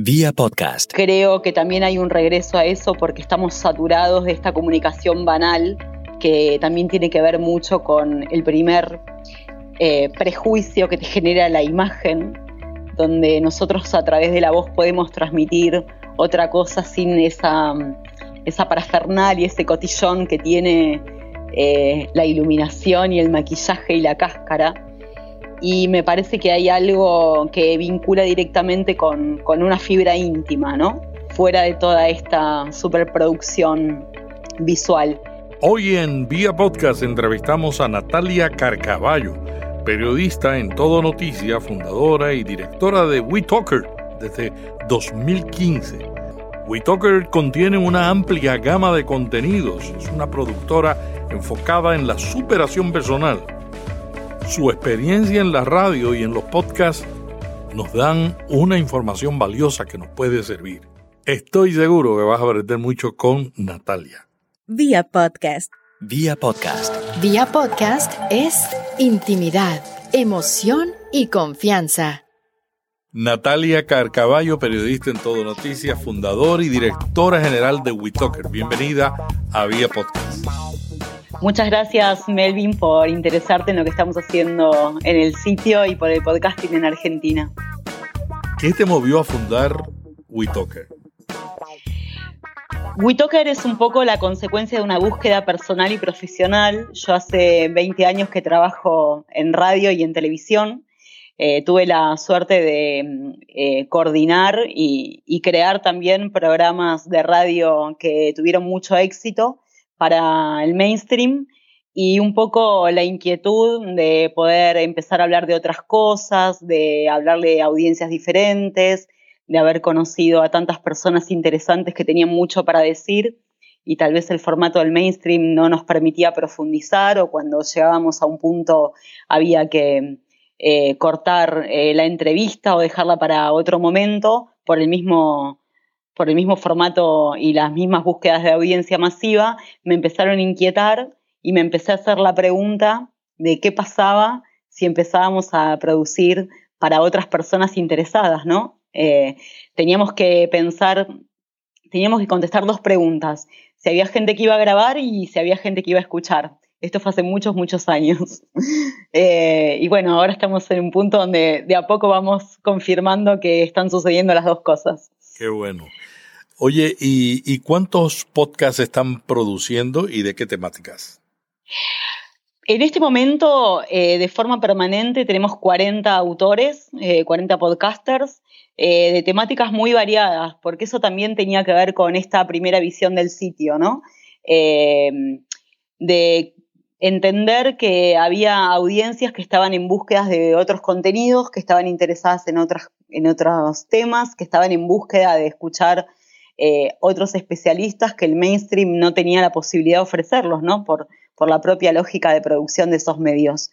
Vía podcast. Creo que también hay un regreso a eso porque estamos saturados de esta comunicación banal que también tiene que ver mucho con el primer eh, prejuicio que te genera la imagen, donde nosotros a través de la voz podemos transmitir otra cosa sin esa, esa parafernalia, ese cotillón que tiene eh, la iluminación y el maquillaje y la cáscara. Y me parece que hay algo que vincula directamente con, con una fibra íntima, ¿no? Fuera de toda esta superproducción visual. Hoy en Vía Podcast entrevistamos a Natalia Carcaballo periodista en Todo Noticia, fundadora y directora de WeTalker desde 2015. WeTalker contiene una amplia gama de contenidos, es una productora enfocada en la superación personal. Su experiencia en la radio y en los podcasts nos dan una información valiosa que nos puede servir. Estoy seguro que vas a aprender mucho con Natalia. Vía podcast. Vía podcast. Vía podcast es intimidad, emoción y confianza. Natalia Carcaballo, periodista en Todo Noticias, fundadora y directora general de WeTalker. Bienvenida a Vía Podcast. Muchas gracias, Melvin, por interesarte en lo que estamos haciendo en el sitio y por el podcasting en Argentina. ¿Qué te movió a fundar WeTalker? WeTalker es un poco la consecuencia de una búsqueda personal y profesional. Yo hace 20 años que trabajo en radio y en televisión. Eh, tuve la suerte de eh, coordinar y, y, crear también programas de radio que tuvieron mucho éxito para el mainstream y un poco la inquietud de poder empezar a hablar de otras cosas, de hablarle a audiencias diferentes, de haber conocido a tantas personas interesantes que tenían mucho para decir y tal vez el formato del mainstream no nos permitía profundizar o cuando llegábamos a un punto había que eh, cortar eh, la entrevista o dejarla para otro momento por el mismo por el mismo formato y las mismas búsquedas de audiencia masiva, me empezaron a inquietar y me empecé a hacer la pregunta de qué pasaba si empezábamos a producir para otras personas interesadas, ¿no? Eh, teníamos que pensar, teníamos que contestar dos preguntas. Si había gente que iba a grabar y si había gente que iba a escuchar. Esto fue hace muchos, muchos años. Eh, y bueno, ahora estamos en un punto donde de a poco vamos confirmando que están sucediendo las dos cosas. Qué bueno. Oye, ¿y, cuántos podcasts están produciendo y de qué temáticas? En este momento, eh, de forma permanente, tenemos 40 autores, eh, 40 podcasters, eh, de temáticas muy variadas, porque eso también tenía que ver con esta primera visión del sitio, ¿no? Eh, de entender que había audiencias que estaban en búsqueda de otros contenidos, que estaban interesadas en, otras, en otros temas, que estaban en búsqueda de escuchar eh, otros especialistas que el mainstream no tenía la posibilidad de ofrecerlos, ¿no? Por, por la propia lógica de producción de esos medios.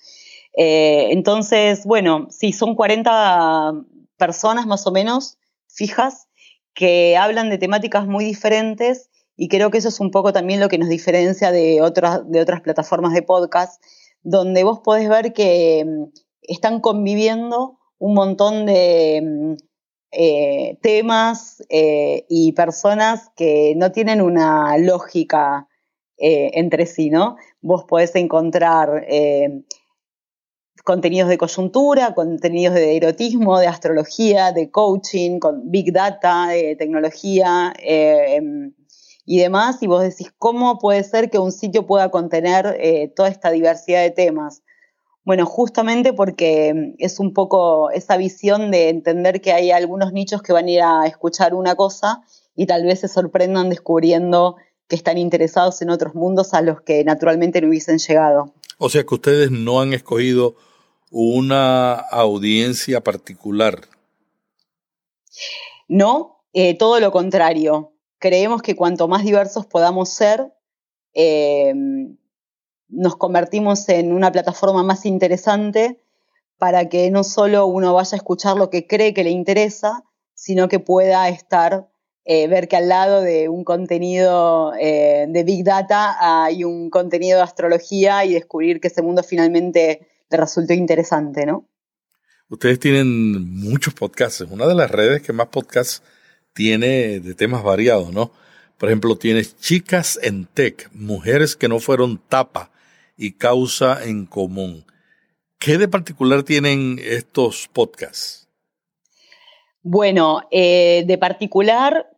Eh, entonces, bueno, sí, son 40 personas más o menos fijas que hablan de temáticas muy diferentes y creo que eso es un poco también lo que nos diferencia de otras, de otras plataformas de podcast, donde vos podés ver que mm, están conviviendo un montón de mm, eh, temas eh, y personas que no tienen una lógica eh, entre sí, ¿no? Vos podés encontrar contenidos de coyuntura, contenidos de erotismo, de astrología, de coaching, con big data, de tecnología eh, y demás, y vos decís, ¿cómo puede ser que un sitio pueda contener eh, toda esta diversidad de temas? Bueno, justamente porque es un poco esa visión de entender que hay algunos nichos que van a ir a escuchar una cosa y tal vez se sorprendan descubriendo que están interesados en otros mundos a los que naturalmente no hubiesen llegado. O sea que ustedes no han escogido una audiencia particular. No, eh, todo lo contrario. Creemos que cuanto más diversos podamos ser, eh, nos convertimos en una plataforma más interesante para que no solo uno vaya a escuchar lo que cree que le interesa, sino que pueda estar eh, ver que al lado de un contenido eh, de Big Data hay un contenido de astrología y descubrir que ese mundo finalmente le resultó interesante, ¿no? Ustedes tienen muchos podcasts, una de las redes que más podcasts tiene de temas variados, ¿no? Por ejemplo, tienes Chicas en Tech, mujeres que no fueron tapa y causa en común. ¿Qué de particular tienen estos podcasts? Bueno, eh, de particular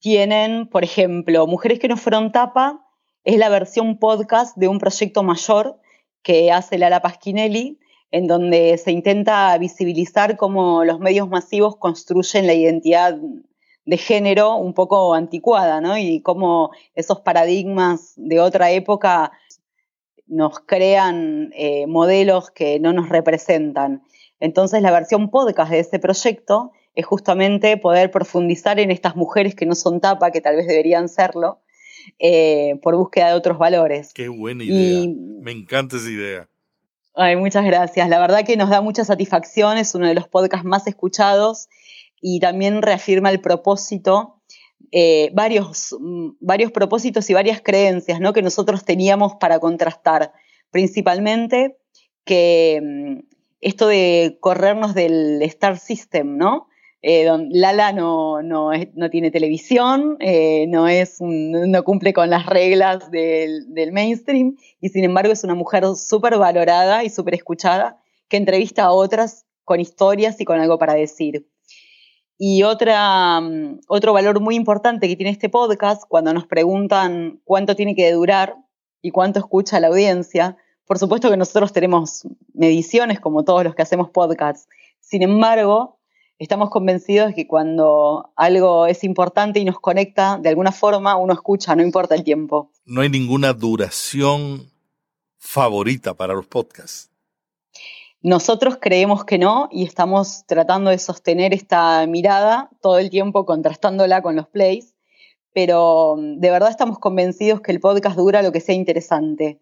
tienen, por ejemplo, Mujeres que no fueron tapa, es la versión podcast de un proyecto mayor que hace Lala Pasquinelli, en donde se intenta visibilizar cómo los medios masivos construyen la identidad de género un poco anticuada, ¿no? Y cómo esos paradigmas de otra época nos crean eh, modelos que no nos representan. Entonces, la versión podcast de ese proyecto es justamente poder profundizar en estas mujeres que no son tapa, que tal vez deberían serlo, eh, por búsqueda de otros valores. Qué buena idea. Me encanta esa idea. Ay, muchas gracias. La verdad que nos da mucha satisfacción, es uno de los podcasts más escuchados y también reafirma el propósito, eh, varios, mm, varios propósitos y varias creencias ¿no? que nosotros teníamos para contrastar. Principalmente que mm, esto de corrernos del Star System, ¿no? Eh, Lala no, no, tiene televisión, eh, no, es no cumple con las reglas del, del, mainstream y sin embargo es una mujer súper valorada y súper escuchada que entrevista a otras con historias y con algo para decir. Y otra, mm, otro valor muy importante que tiene este podcast, cuando nos preguntan cuánto tiene que durar y cuánto escucha la audiencia, por supuesto que nosotros tenemos mediciones como todos los que hacemos podcasts. Sin embargo, estamos convencidos de que cuando algo es importante y nos conecta, de alguna forma uno escucha, no importa el tiempo. No hay ninguna duración favorita para los podcasts. Nosotros creemos que no y estamos tratando de sostener esta mirada todo el tiempo, contrastándola con los plays, pero mm, de verdad estamos convencidos que el podcast dura lo que sea interesante.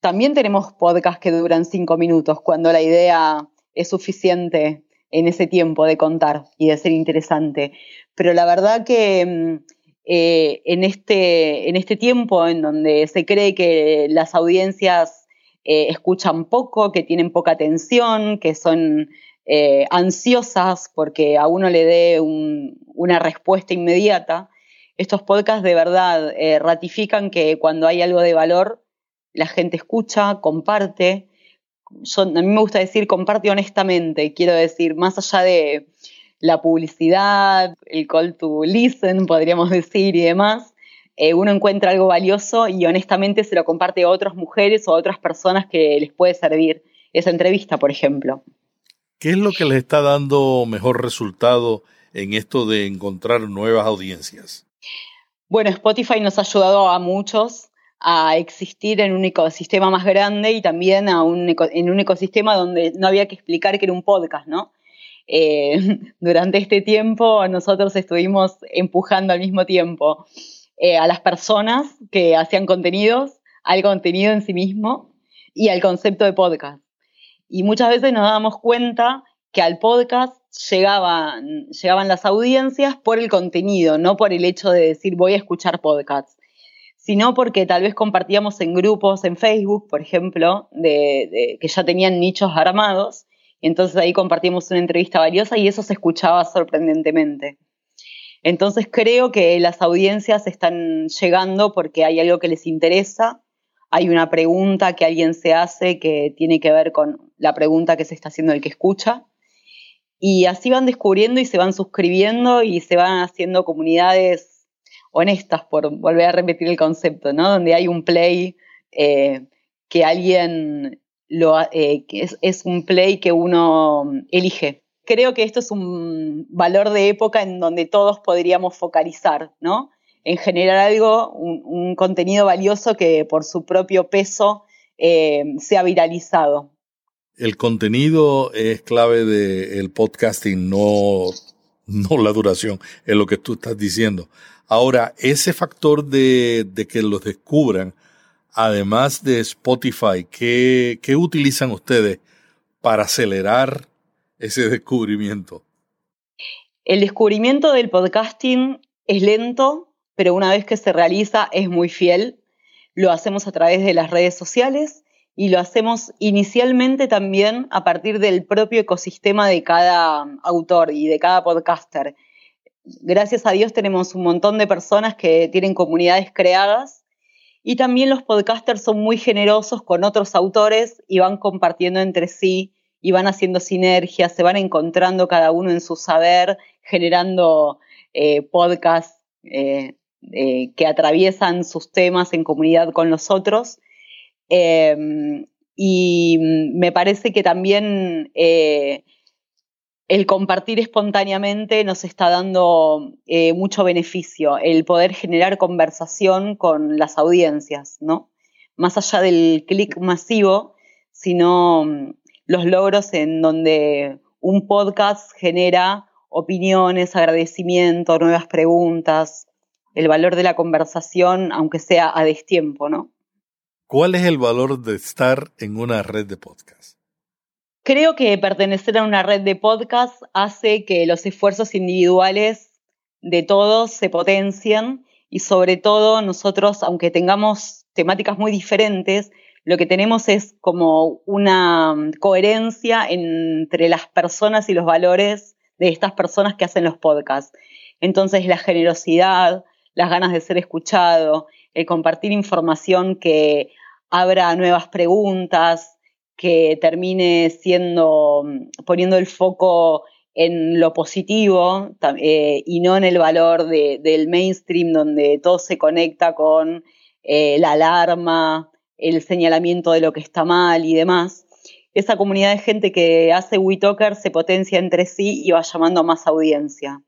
También tenemos podcasts que duran cinco minutos cuando la idea es suficiente en ese tiempo de contar y de ser interesante. Pero la verdad que mm, eh, en, este, en este tiempo en donde se cree que las audiencias eh, escuchan poco, que tienen poca atención, que son eh, ansiosas porque a uno le dé una respuesta inmediata, estos podcasts de verdad ratifican que cuando hay algo de valor, la gente escucha, comparte a mí me gusta decir comparte honestamente, quiero decir, más allá de la publicidad, el call to listen, podríamos decir, y demás, eh, uno encuentra algo valioso y honestamente se lo comparte a otras mujeres o a otras personas que les puede servir esa entrevista, por ejemplo. ¿Qué es lo que les está dando mejor resultado en esto de encontrar nuevas audiencias? Bueno, Spotify nos ha ayudado a muchos a existir en un ecosistema más grande y también en un ecosistema donde no había que explicar que era un podcast, ¿no? Eh, durante este tiempo nosotros estuvimos empujando al mismo tiempo eh, a las personas que hacían contenidos, al contenido en sí mismo y al concepto de podcast. Y muchas veces nos dábamos cuenta que al podcast llegaban, llegaban las audiencias por el contenido, no por el hecho de decir voy a escuchar podcasts sino porque tal vez compartíamos en grupos en Facebook, por ejemplo, de, que ya tenían nichos armados, y entonces ahí compartimos una entrevista valiosa y eso se escuchaba sorprendentemente. Entonces creo que las audiencias están llegando porque hay algo que les interesa, hay una pregunta que alguien se hace que tiene que ver con la pregunta que se está haciendo el que escucha. Y así van descubriendo y se van suscribiendo y se van haciendo comunidades honestas, por volver a repetir el concepto, ¿no? Donde hay un play eh, que alguien lo, eh, es, es, un play que uno elige. Creo que esto es un valor de época en donde todos podríamos focalizar, ¿no? En generar algo, un, contenido valioso que por su propio peso eh, sea viralizado. El contenido es clave del podcasting, no, no la duración, es lo que tú estás diciendo. Ahora, ese factor de, que los descubran, además de Spotify, ¿qué, ¿qué utilizan ustedes para acelerar ese descubrimiento? El descubrimiento del podcasting es lento, pero una vez que se realiza es muy fiel. Lo hacemos a través de las redes sociales y lo hacemos inicialmente también a partir del propio ecosistema de cada autor y de cada podcaster gracias a Dios tenemos un montón de personas que tienen comunidades creadas y también los podcasters son muy generosos con otros autores y van compartiendo entre sí y van haciendo sinergias, se van encontrando cada uno en su saber, generando eh, podcasts eh, eh, que atraviesan sus temas en comunidad con los otros. Em, y me parece que también el compartir espontáneamente nos está dando mucho beneficio, el poder generar conversación con las audiencias, ¿no? Más allá del clic masivo, sino los logros en donde un podcast genera opiniones, agradecimiento, nuevas preguntas, el valor de la conversación, aunque sea a destiempo, ¿no? ¿Cuál es el valor de estar en una red de podcast? Creo que pertenecer a una red de podcast hace que los esfuerzos individuales de todos se potencien y sobre todo nosotros, aunque tengamos temáticas muy diferentes, lo que tenemos es como una coherencia entre las personas y los valores de estas personas que hacen los podcasts. Entonces, la generosidad, las ganas de ser escuchado, el compartir información que abra nuevas preguntas, que termine siendo, poniendo el foco en lo positivo eh, y no en el valor del mainstream donde todo se conecta con eh, la alarma, el señalamiento de lo que está mal y demás, esa comunidad de gente que hace WeTalker se potencia entre sí y va llamando a más audiencia.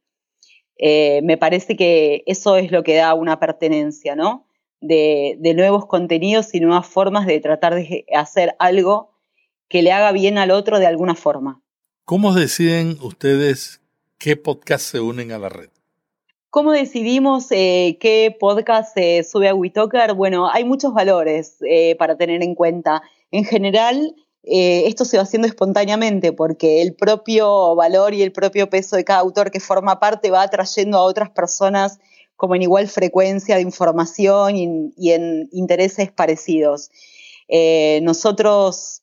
Eh, me parece que eso es lo que da una pertenencia, ¿no? De, nuevos contenidos y nuevas formas de tratar de hacer algo que le haga bien al otro de alguna forma. ¿Cómo deciden ustedes qué podcast se unen a la red? ¿Cómo decidimos eh, qué podcast se sube a WeTalker? Bueno, hay muchos valores eh, para tener en cuenta. En general, eh, esto se va haciendo espontáneamente porque el propio valor y el propio peso de cada autor que forma parte va atrayendo a otras personas como en igual frecuencia de información y, y en intereses parecidos. nosotros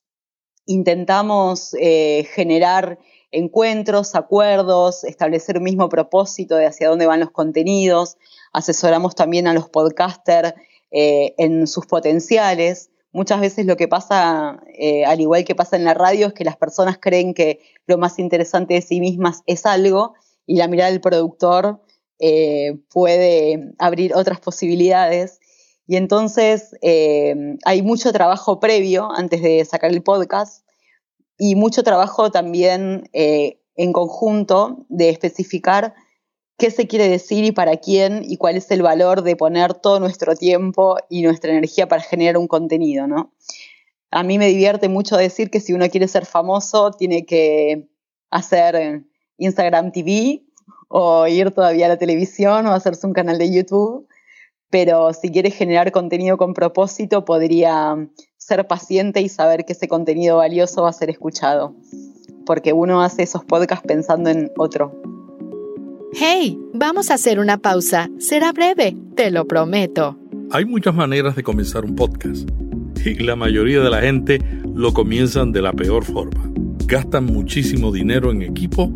intentamos generar encuentros, acuerdos, establecer un mismo propósito de hacia dónde van los contenidos, asesoramos también a los podcasters eh, en sus potenciales. Muchas veces lo que pasa, eh, al igual que pasa en la radio, es que las personas creen que lo más interesante de sí mismas es algo y la mirada del productor eh, puede abrir otras posibilidades. Y entonces hay mucho trabajo previo antes de sacar el podcast y mucho trabajo también eh, en conjunto de especificar qué se quiere decir y para quién y cuál es el valor de poner todo nuestro tiempo y nuestra energía para generar un contenido, ¿no? A mí me divierte mucho decir que si uno quiere ser famoso tiene que hacer Instagram TV o ir todavía a la televisión o hacerse un canal de YouTube, pero si quiere generar contenido con propósito podría ser paciente y saber que ese contenido valioso va a ser escuchado, porque uno hace esos podcasts pensando en otro. Hey, vamos a hacer una pausa. Será breve, te lo prometo. Hay muchas maneras de comenzar un podcast y la mayoría de la gente lo comienzan de la peor forma. Gastan muchísimo dinero en equipo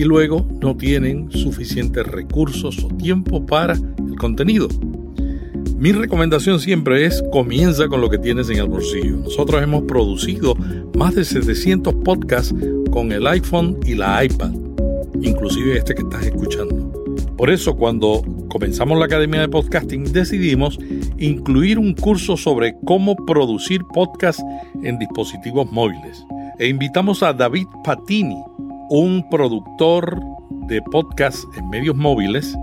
y luego no tienen suficientes recursos o tiempo para el contenido. Mi recomendación siempre es comienza con lo que tienes en el bolsillo. Nosotros hemos producido más de 700 podcasts con el iPhone y la iPad, inclusive este que estás escuchando. Por eso cuando comenzamos la Academia de Podcasting decidimos incluir un curso sobre cómo producir podcasts en dispositivos móviles. E invitamos a David Patini, un productor de podcasts en medios móviles,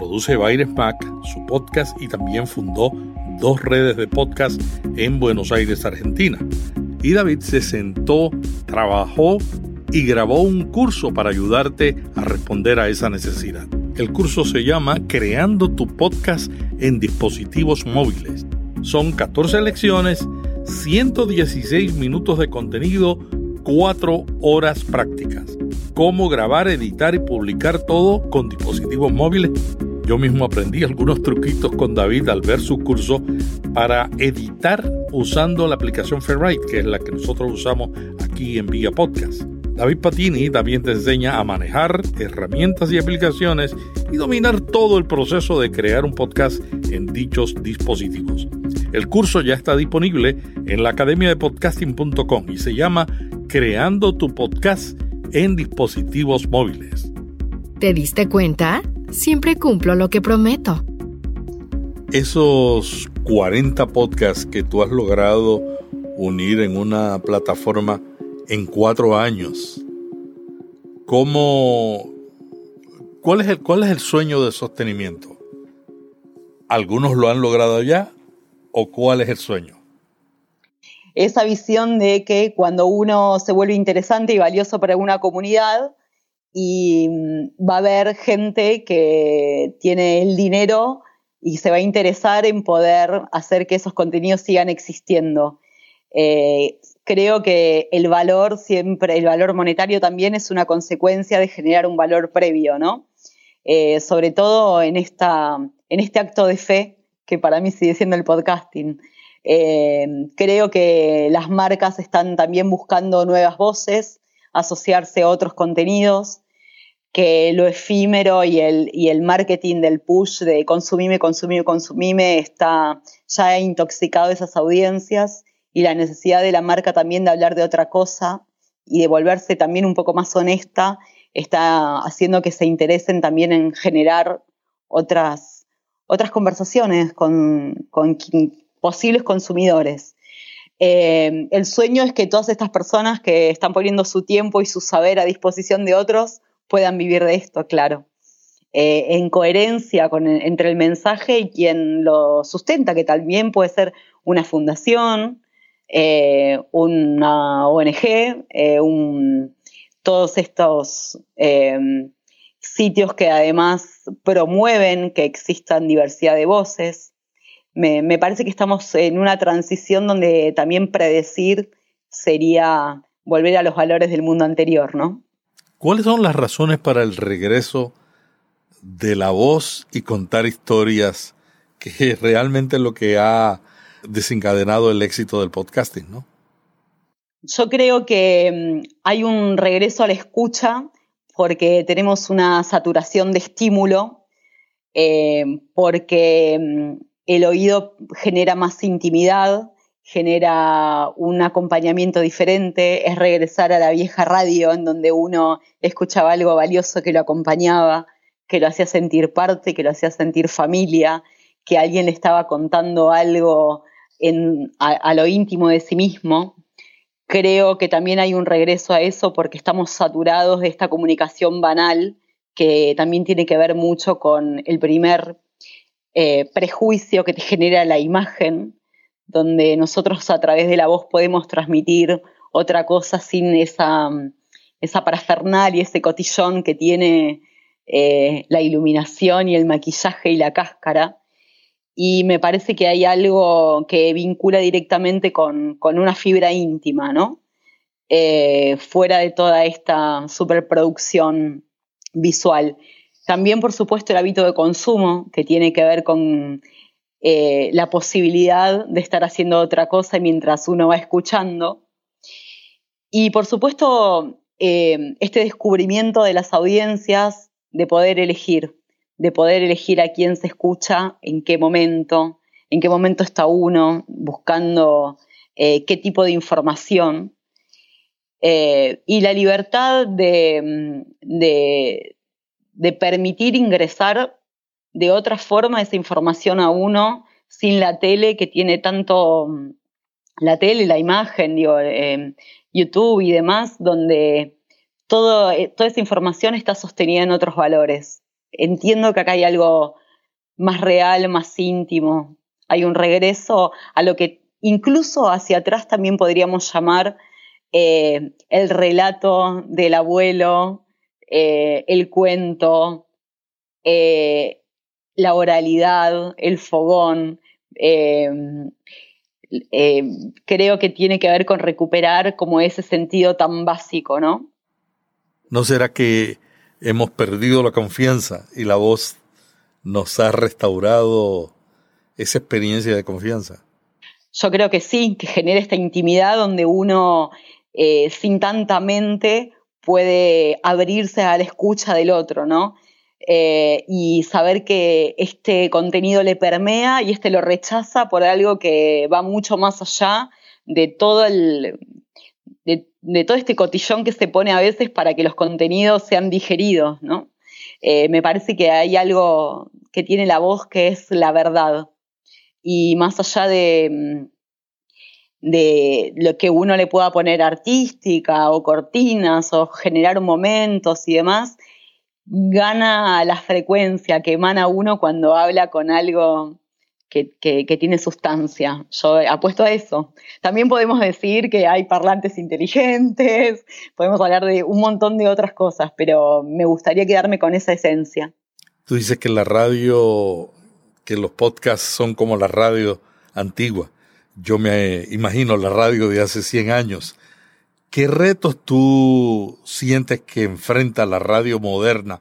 produce Baires Mac, su podcast y también fundó dos redes de podcast en Buenos Aires, Argentina. Y David se sentó, trabajó y grabó un curso para ayudarte a responder a esa necesidad. El curso se llama Creando tu podcast en dispositivos móviles. Son 14 lecciones, 116 minutos de contenido, 4 horas prácticas. Cómo grabar, editar y publicar todo con dispositivos móviles yo mismo aprendí algunos truquitos con David al ver su curso para editar usando la aplicación Fairwrite, que es la que nosotros usamos aquí en Vía Podcast. David Patini también te enseña a manejar herramientas y aplicaciones y dominar todo el proceso de crear un podcast en dichos dispositivos. El curso ya está disponible en la academia de podcasting.com y se llama Creando tu podcast en dispositivos móviles. ¿Te diste cuenta? Siempre cumplo lo que prometo. Esos 40 podcasts que tú has logrado unir en una plataforma en cuatro años. ¿Cómo, cuál, es el, ¿Cuál es el sueño de sostenimiento? ¿Algunos lo han logrado ya o cuál es el sueño? Esa visión de que cuando uno se vuelve interesante y valioso para una comunidad y mm, va a haber gente que tiene el dinero y se va a interesar en poder hacer que esos contenidos sigan existiendo. Eh, creo que el valor siempre, el valor monetario también es una consecuencia de generar un valor previo, ¿no? Eh, sobre todo en, esta, en este acto de fe que para mí sigue siendo el podcasting. Eh, creo que las marcas están también buscando nuevas voces, asociarse a otros contenidos, que lo efímero y el, y el marketing del push de consumime, consumime, consumime está ya intoxicado esas audiencias y la necesidad de la marca también de hablar de otra cosa y de volverse también un poco más honesta está haciendo que se interesen también en generar otras, otras conversaciones con, posibles consumidores. Eh, el sueño es que todas estas personas que están poniendo su tiempo y su saber a disposición de otros puedan vivir de esto, claro. Eh, en coherencia entre el mensaje y quien lo sustenta, que también puede ser una fundación, eh, una ONG, eh, todos estos sitios que además promueven que existan diversidad de voces. Me, me, parece que estamos en una transición donde también predecir sería volver a los valores del mundo anterior, ¿no? ¿Cuáles son las razones para el regreso de la voz y contar historias, que es realmente lo que ha desencadenado el éxito del podcasting, ¿no? Yo creo que mm, hay un regreso a la escucha porque tenemos una saturación de estímulo, eh, porque mm, el oído genera más intimidad, genera un acompañamiento diferente, es regresar a la vieja radio en donde uno escuchaba algo valioso que lo acompañaba, que lo hacía sentir parte, que lo hacía sentir familia, que alguien le estaba contando algo a, lo íntimo de sí mismo. Creo que también hay un regreso a eso porque estamos saturados de esta comunicación banal que también tiene que ver mucho con el primer eh, prejuicio que te genera la imagen, donde nosotros a través de la voz podemos transmitir otra cosa sin esa, esa y ese cotillón que tiene eh, la iluminación y el maquillaje y la cáscara y me parece que hay algo que vincula directamente con, una fibra íntima, ¿no? Eh, fuera de toda esta superproducción visual. También, por supuesto, el hábito de consumo, que tiene que ver con eh, la posibilidad de estar haciendo otra cosa mientras uno va escuchando. Y, por supuesto, eh, este descubrimiento de las audiencias de poder elegir de poder elegir a quién se escucha, en qué momento, en qué momento está uno buscando eh, qué tipo de información. Eh, y la libertad de, de, permitir ingresar de otra forma esa información a uno sin la tele que tiene tanto, la tele, la imagen, digo, eh, YouTube y demás, donde todo, toda esa información está sostenida en otros valores entiendo que acá hay algo más real, más íntimo. Hay un regreso a lo que incluso hacia atrás también podríamos llamar eh, el relato del abuelo, eh, el cuento, eh, la oralidad, el fogón. creo que tiene que ver con recuperar como ese sentido tan básico, ¿no? ¿No será que hemos perdido la confianza y la voz nos ha restaurado esa experiencia de confianza. Yo creo que sí, que genera esta intimidad donde uno eh, sin tanta mente puede abrirse a la escucha del otro, ¿no? Eh, y saber que este contenido le permea y este lo rechaza por algo que va mucho más allá de todo el de, todo este cotillón que se pone a veces para que los contenidos sean digeridos, ¿no? Eh, me parece que hay algo que tiene la voz que es la verdad. Y más allá de, de lo que uno le pueda poner artística o cortinas o generar momentos y demás, gana la frecuencia que emana uno cuando habla con algo que, tiene sustancia. Yo apuesto a eso. También podemos decir que hay parlantes inteligentes, podemos hablar de un montón de otras cosas, pero me gustaría quedarme con esa esencia. Tú dices que la radio, que los podcasts son como la radio antigua. Yo me imagino la radio de hace 100 años. ¿Qué retos tú sientes que enfrenta la radio moderna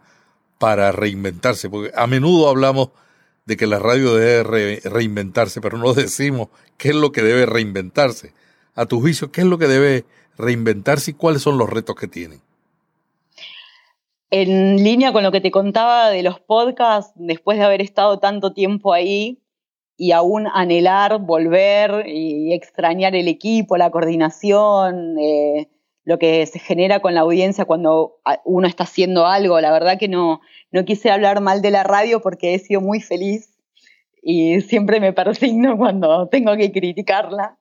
para reinventarse? Porque a menudo hablamos de que la radio debe reinventarse, pero no decimos qué es lo que debe reinventarse. A tu juicio, ¿qué es lo que debe reinventarse y cuáles son los retos que tienen? En línea con lo que te contaba de los podcasts, después de haber estado tanto tiempo ahí y aún anhelar volver y extrañar el equipo, la coordinación, eh, lo que se genera con la audiencia cuando uno está haciendo algo. La verdad que no, no quise hablar mal de la radio porque he sido muy feliz y siempre me persigno cuando tengo que criticarla.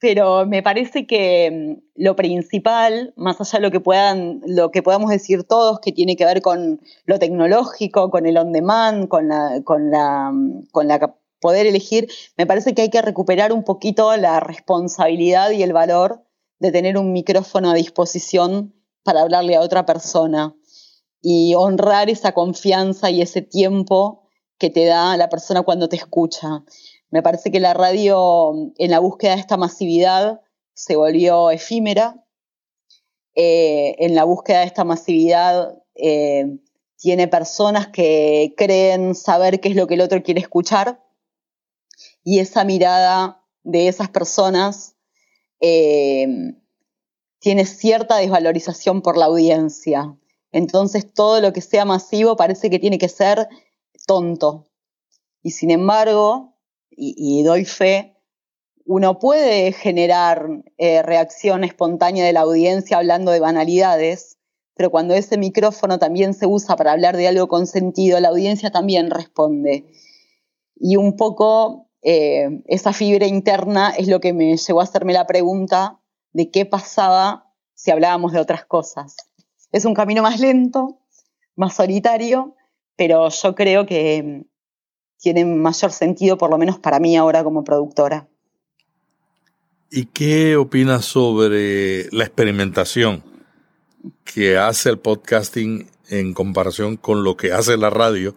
Pero me parece que mm, lo principal, más allá de lo que, puedan, lo que podamos decir todos, que tiene que ver con lo tecnológico, con el on demand, con la, con la, mm, con la poder elegir, me parece que hay que recuperar un poquito la responsabilidad y el valor de tener un micrófono a disposición para hablarle a otra persona y honrar esa confianza y ese tiempo que te da la persona cuando te escucha. Me parece que la radio en la búsqueda de esta masividad se volvió efímera. Eh, en la búsqueda de esta masividad eh, tiene personas que creen saber qué es lo que el otro quiere escuchar y esa mirada de esas personas eh, tiene cierta desvalorización por la audiencia. Entonces todo lo que sea masivo parece que tiene que ser tonto. Y sin embargo, y, doy fe, uno puede generar eh, reacción espontánea de la audiencia hablando de banalidades, pero cuando ese micrófono también se usa para hablar de algo con sentido, la audiencia también responde. Y un poco eh, esa fibra interna es lo que me llevó a hacerme la pregunta de qué pasaba si hablábamos de otras cosas. Es un camino más lento, más solitario, pero yo creo que mm, tiene mayor sentido, por lo menos para mí ahora como productora. ¿Y qué opinas sobre la experimentación que hace el podcasting en comparación con lo que hace la radio?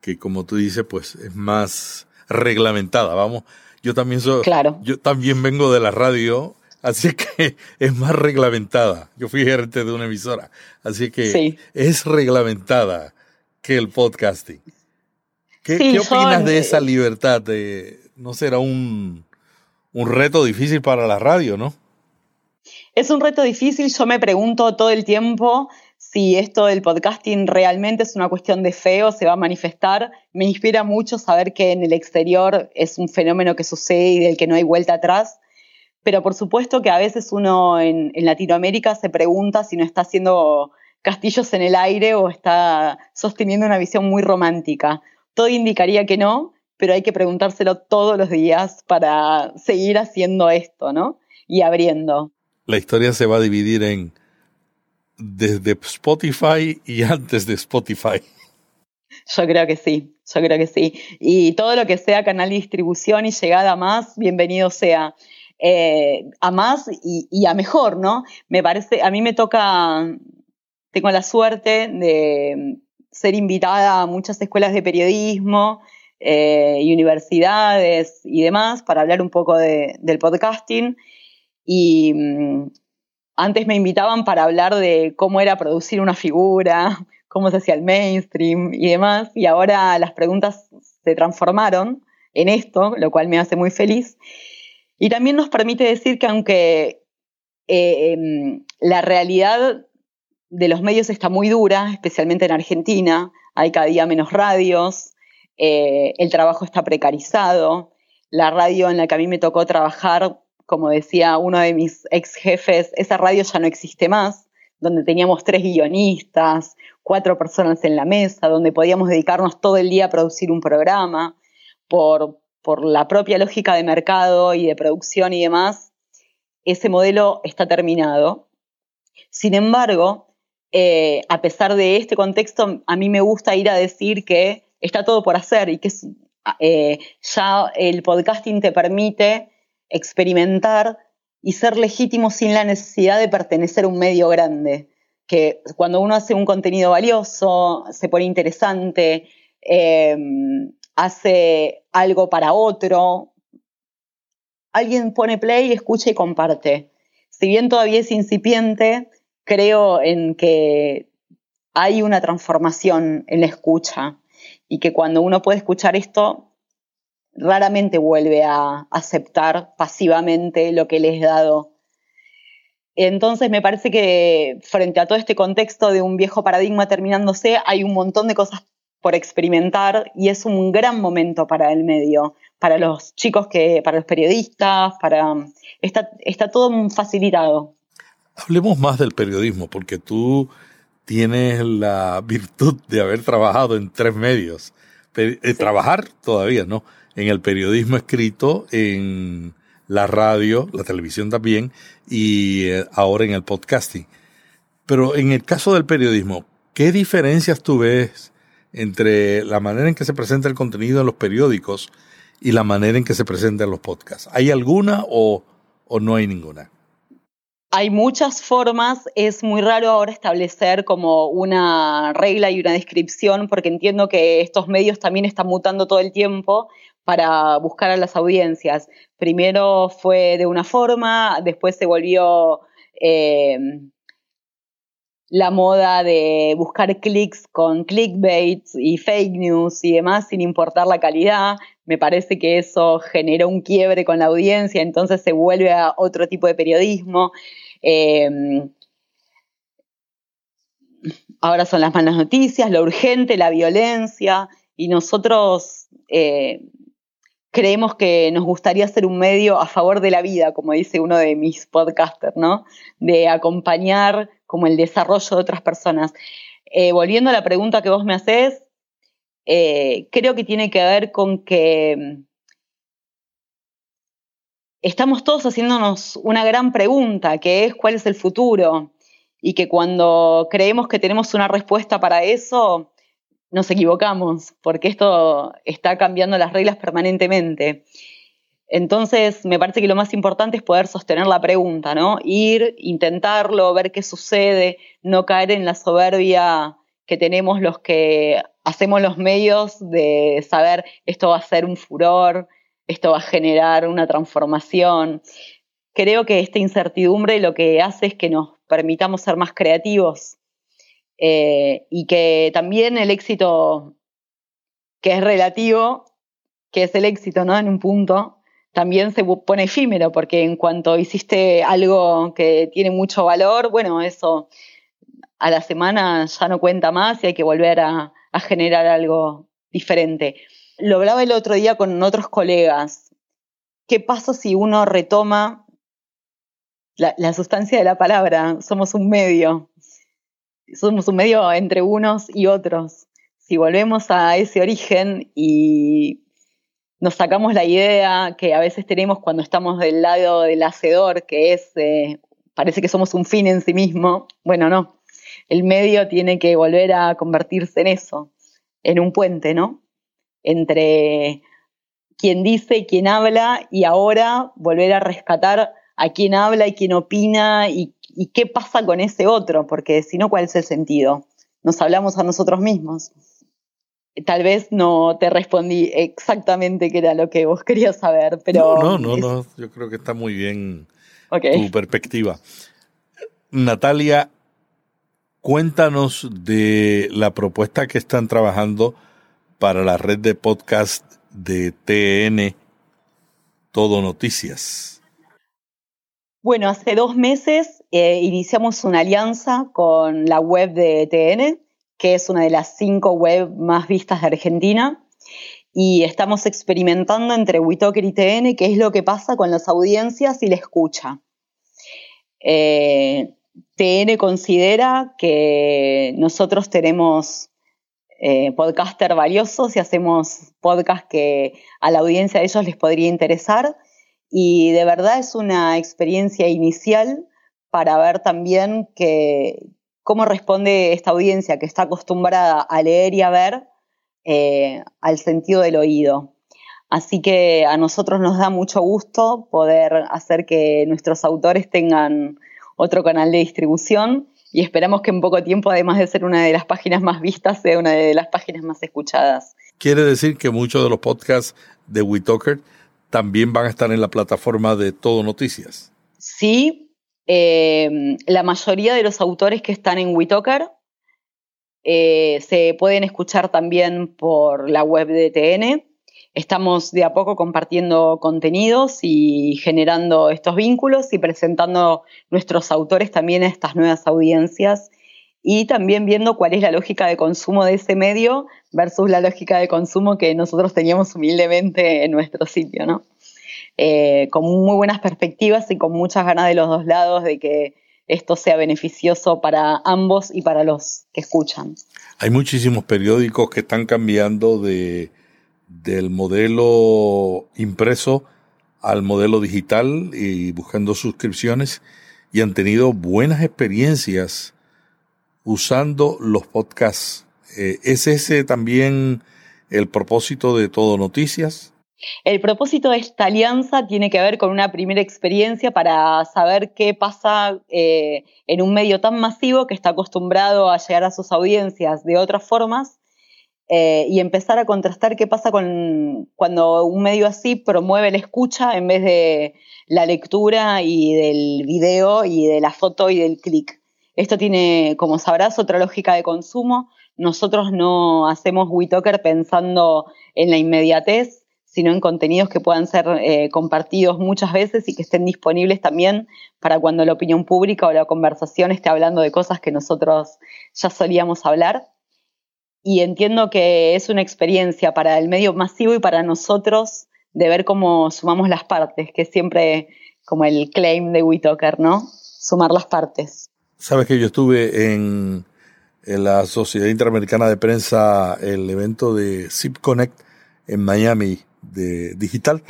Que como tú dices, pues es más reglamentada, vamos. Yo también soy, claro. yo también vengo de la radio, así que es más reglamentada. Yo fui gerente de una emisora, así que es reglamentada que el podcasting. ¿Qué, opinas de esa libertad? De, ¿No será un, un reto difícil para la radio, no? Es un reto difícil, yo me pregunto todo el tiempo si esto del podcasting realmente es una cuestión de fe o se va a manifestar. Me inspira mucho saber que en el exterior es un fenómeno que sucede y del que no hay vuelta atrás. Pero por supuesto que a veces uno en, Latinoamérica se pregunta si no está haciendo castillos en el aire o está sosteniendo una visión muy romántica. Todo indicaría que no, pero hay que preguntárselo todos los días para seguir haciendo esto, ¿no? Y abriendo. La historia se va a dividir en desde Spotify y antes de Spotify. Yo creo que sí, yo creo que sí. Y todo lo que sea canal de distribución y llegada a más, bienvenido sea. Eh, a más y, a mejor, ¿no? Me parece, a mí me toca, tengo la suerte de ser invitada a muchas escuelas de periodismo eh, y universidades y demás para hablar un poco del podcasting. Y mm, antes me invitaban para hablar de cómo era producir una figura, cómo se hacía el mainstream y demás, y ahora las preguntas se transformaron en esto, lo cual me hace muy feliz. Y también nos permite decir que aunque eh, em, la realidad de los medios está muy dura, especialmente en Argentina. Hay cada día menos radios, eh, el trabajo está precarizado. La radio en la que a mí me tocó trabajar, como decía uno de mis ex jefes, esa radio ya no existe más, donde teníamos tres guionistas, cuatro personas en la mesa, donde podíamos dedicarnos todo el día a producir un programa. Por, por la propia lógica de mercado y de producción y demás, ese modelo está terminado. Sin embargo, eh, a pesar de este contexto, a mí me gusta ir a decir que está todo por hacer y que eh, ya el podcasting te permite experimentar y ser legítimo sin la necesidad de pertenecer a un medio grande. Que cuando uno hace un contenido valioso, se pone interesante, eh, hace algo para otro, alguien pone play, escucha y comparte. Si bien todavía es incipiente, creo en que hay una transformación en la escucha y que cuando uno puede escuchar esto, raramente vuelve a aceptar pasivamente lo que le es dado. Entonces me parece que frente a todo este contexto de un viejo paradigma terminándose, hay un montón de cosas por experimentar y es un gran momento para el medio, para los chicos que, para los periodistas, para está, está todo facilitado. Hablemos más del periodismo, porque tú tienes la virtud de haber trabajado en tres medios. Eh, trabajar todavía, ¿no? En el periodismo escrito, en la radio, la televisión también, y eh, ahora en el podcasting. Pero en el caso del periodismo, ¿qué diferencias tú ves entre la manera en que se presenta el contenido en los periódicos y la manera en que se presenta en los podcasts? ¿Hay alguna o, o no hay ninguna? Hay muchas formas, es muy raro ahora establecer como una regla y una descripción porque entiendo que estos medios también están mutando todo el tiempo para buscar a las audiencias. Primero fue de una forma, después se volvió eh, la moda de buscar clics con clickbaits y fake news y demás sin importar la calidad. Me parece que eso generó un quiebre con la audiencia, entonces se vuelve a otro tipo de periodismo. Eh, ahora son las malas noticias, lo urgente, la violencia, y nosotros eh, creemos que nos gustaría ser un medio a favor de la vida, como dice uno de mis podcasters, ¿no? De acompañar como el desarrollo de otras personas. Eh, volviendo a la pregunta que vos me haces, eh, creo que tiene que ver con que mm, estamos todos haciéndonos una gran pregunta, que es cuál es el futuro, y que cuando creemos que tenemos una respuesta para eso, nos equivocamos, porque esto está cambiando las reglas permanentemente. Entonces, me parece que lo más importante es poder sostener la pregunta, ¿no? Ir, intentarlo, ver qué sucede, no caer en la soberbia que tenemos los que hacemos los medios de saber esto va a ser un furor, esto va a generar una transformación. Creo que esta incertidumbre lo que hace es que nos permitamos ser más creativos eh, y que también el éxito, que es relativo, que es el éxito, ¿no? En un punto, también se pone efímero, porque en cuanto hiciste algo que tiene mucho valor, bueno, eso a la semana ya no cuenta más y hay que volver a, generar algo diferente. Lo hablaba el otro día con otros colegas. ¿Qué pasa si uno retoma la, la, sustancia de la palabra? Somos un medio. Somos un medio entre unos y otros. Si volvemos a ese origen y nos sacamos la idea que a veces tenemos cuando estamos del lado del hacedor, que es, eh, parece que somos un fin en sí mismo. Bueno, no. El medio tiene que volver a convertirse en eso, en un puente, ¿no? Entre quien dice y quien habla y ahora volver a rescatar a quien habla y quien opina y, y qué pasa con ese otro, porque si no, ¿cuál es el sentido? Nos hablamos a nosotros mismos tal vez no te respondí exactamente qué era lo que vos querías saber, pero... No, no, no, yo creo que está muy bien tu perspectiva. Natalia, cuéntanos de la propuesta que están trabajando para la red de podcast de TN Todo Noticias. Bueno, hace dos meses eh, iniciamos una alianza con la web de TN, que es una de las cinco web más vistas de Argentina. Y estamos experimentando entre WeTalker y TN qué es lo que pasa con las audiencias y la escucha. Eh, TN considera que nosotros tenemos eh, podcaster valiosos y hacemos podcast que a la audiencia de ellos les podría interesar. Y de verdad es una experiencia inicial para ver también que, cómo responde esta audiencia que está acostumbrada a leer y a ver eh, al sentido del oído. Así que a nosotros nos da mucho gusto poder hacer que nuestros autores tengan otro canal de distribución y esperamos que en poco tiempo, además de ser una de las páginas más vistas, sea una de las páginas más escuchadas. Quiere decir que muchos de los podcasts de WeTalker también van a estar en la plataforma de Todo Noticias. Sí, eh, la mayoría de los autores que están en WeTalker eh, se pueden escuchar también por la web de TN. Estamos de a poco compartiendo contenidos y generando estos vínculos y presentando nuestros autores también a estas nuevas audiencias y también viendo cuál es la lógica de consumo de ese medio versus la lógica de consumo que nosotros teníamos humildemente en nuestro sitio, ¿no? Eh, con muy buenas perspectivas y con muchas ganas de los dos lados de que esto sea beneficioso para ambos y para los que escuchan. Hay muchísimos periódicos que están cambiando de del modelo impreso al modelo digital y buscando suscripciones y han tenido buenas experiencias usando los podcasts. Eh, ¿Es ese también el propósito de Todo Noticias? El propósito de esta alianza tiene que ver con una primera experiencia para saber qué pasa eh, en un medio tan masivo que está acostumbrado a llegar a sus audiencias de otras formas eh, y empezar a contrastar qué pasa con cuando un medio así promueve la escucha en vez de la lectura y del video y de la foto y del clic. Esto tiene, como sabrás, otra lógica de consumo. Nosotros no hacemos WeTalker pensando en la inmediatez, sino en contenidos que puedan ser eh, compartidos muchas veces y que estén disponibles también para cuando la opinión pública o la conversación esté hablando de cosas que nosotros ya solíamos hablar y entiendo que es una experiencia para el medio masivo y para nosotros de ver cómo sumamos las partes, que es siempre como el claim de WeTalker, ¿no? Sumar las partes. Sabes que yo estuve en, la Sociedad Interamericana de Prensa, el evento de Zip Connect en Miami digital,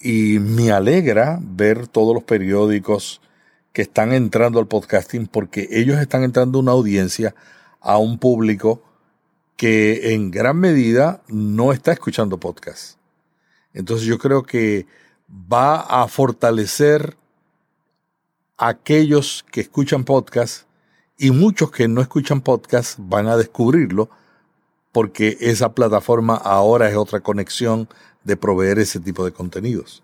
y me alegra ver todos los periódicos que están entrando al podcasting porque ellos están entrando a una audiencia, a un público que en gran medida no está escuchando podcast. Entonces yo creo que va a fortalecer a aquellos que escuchan podcast y muchos que no escuchan podcast van a descubrirlo porque esa plataforma ahora es otra conexión de proveer ese tipo de contenidos.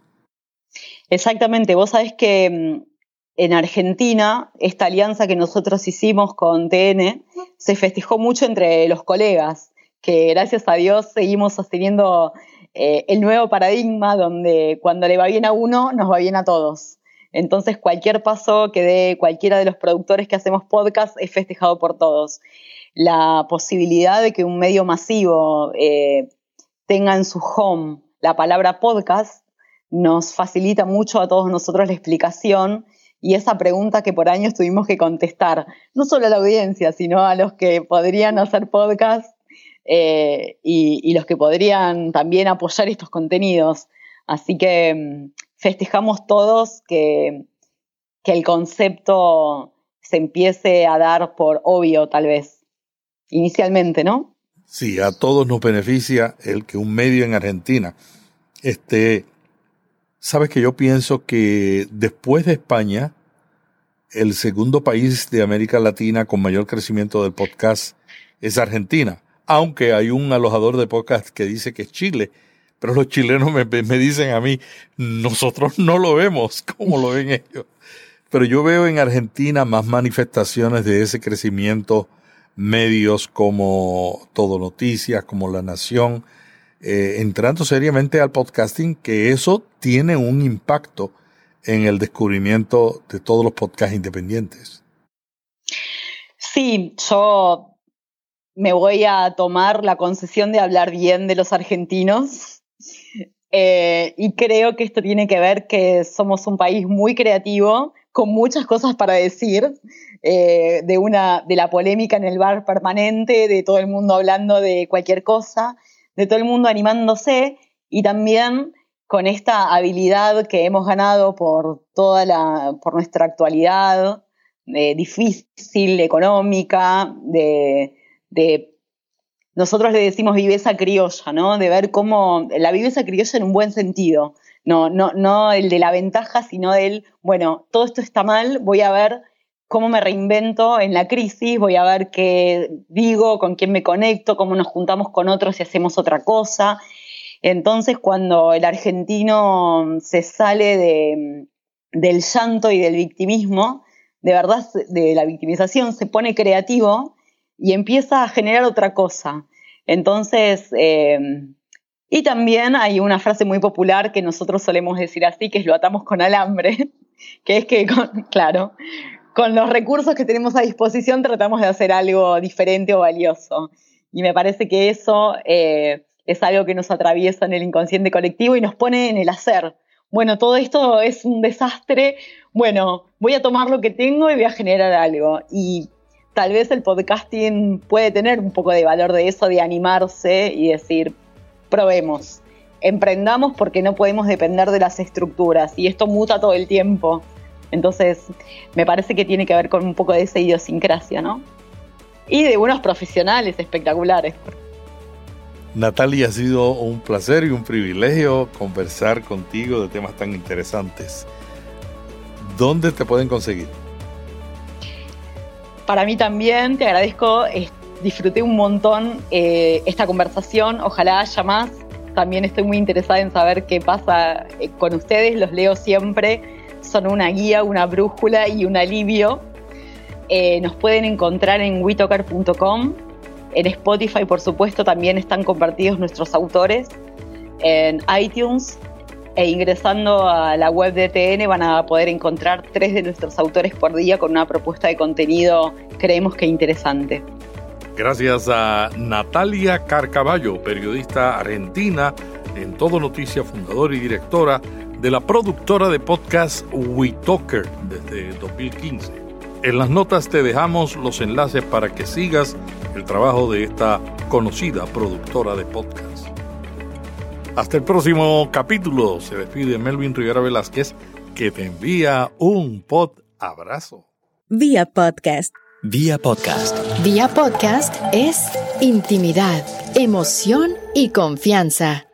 Exactamente, vos sabés que mm, en Argentina, esta alianza que nosotros hicimos con TN se festejó mucho entre los colegas, que gracias a Dios seguimos sosteniendo eh, el nuevo paradigma donde cuando le va bien a uno, nos va bien a todos. Entonces, cualquier paso que dé cualquiera de los productores que hacemos podcast es festejado por todos. La posibilidad de que un medio masivo eh, tenga en su home la palabra podcast nos facilita mucho a todos nosotros la explicación y esa pregunta que por años tuvimos que contestar, no solo a la audiencia, sino a los que podrían hacer podcast eh, y, los que podrían también apoyar estos contenidos. Así que mm, festejamos todos que, que el concepto se empiece a dar por obvio, tal vez, inicialmente, ¿no? Sí, a todos nos beneficia el que un medio en Argentina esté Sabes que yo pienso que después de España, el segundo país de América Latina con mayor crecimiento del podcast es Argentina. Aunque hay un alojador de podcast que dice que es Chile, pero los chilenos me, me dicen a mí, nosotros no lo vemos como lo ven ellos. Pero yo veo en Argentina más manifestaciones de ese crecimiento, medios como Todo Noticias, como La Nación, eh, entrando seriamente al podcasting, que eso tiene un impacto en el descubrimiento de todos los podcasts independientes. Sí, yo me voy a tomar la concesión de hablar bien de los argentinos. Eh, y creo que esto tiene que ver que somos un país muy creativo, con muchas cosas para decir, eh, de, una, de la polémica en el bar permanente, de todo el mundo hablando de cualquier cosa, de todo el mundo animándose y también con esta habilidad que hemos ganado por toda la, por nuestra actualidad difícil, económica, de, de, nosotros le decimos viveza criolla, ¿no? De ver cómo, la viveza criolla en un buen sentido, no, no, no el de la ventaja, sino del, bueno, todo esto está mal, voy a ver cómo me reinvento en la crisis, voy a ver qué digo, con quién me conecto, cómo nos juntamos con otros y hacemos otra cosa. Entonces, cuando el argentino se sale de, del llanto y del victimismo, de verdad, de la victimización, se pone creativo y empieza a generar otra cosa. Entonces, eh, y también hay una frase muy popular que nosotros solemos decir así, que es lo atamos con alambre, que es que, claro, con los recursos que tenemos a disposición tratamos de hacer algo diferente o valioso. Y me parece que eso eh, es algo que nos atraviesa en el inconsciente colectivo y nos pone en el hacer. Bueno, todo esto es un desastre. Bueno, voy a tomar lo que tengo y voy a generar algo. Y tal vez el podcasting puede tener un poco de valor de eso, de animarse y decir, probemos, emprendamos porque no podemos depender de las estructuras y esto muta todo el tiempo. Entonces, me parece que tiene que ver con un poco de esa idiosincrasia, ¿no? Y de unos profesionales espectaculares. Natalia, ha sido un placer y un privilegio conversar contigo de temas tan interesantes. ¿Dónde te pueden conseguir? Para mí también, te agradezco disfruté un montón eh, esta conversación, ojalá haya más. También estoy muy interesada en saber qué pasa eh, con ustedes, los leo siempre, son una guía, una brújula y un alivio. Eh, nos pueden encontrar en witoker.com, en Spotify por supuesto también están compartidos nuestros autores, en iTunes e ingresando a la web de TN van a poder encontrar tres de nuestros autores por día con una propuesta de contenido creemos que interesante. Gracias a Natalia Carcaballo, periodista argentina, en Todo Noticia, fundadora y directora de la productora de podcast WeTalker desde 2015. En las notas te dejamos los enlaces para que sigas el trabajo de esta conocida productora de podcast. Hasta el próximo capítulo. Se despide Melvin Rivera Velázquez, que te envía un pod abrazo. Vía podcast Vía podcast. Vía podcast es intimidad, emoción y confianza.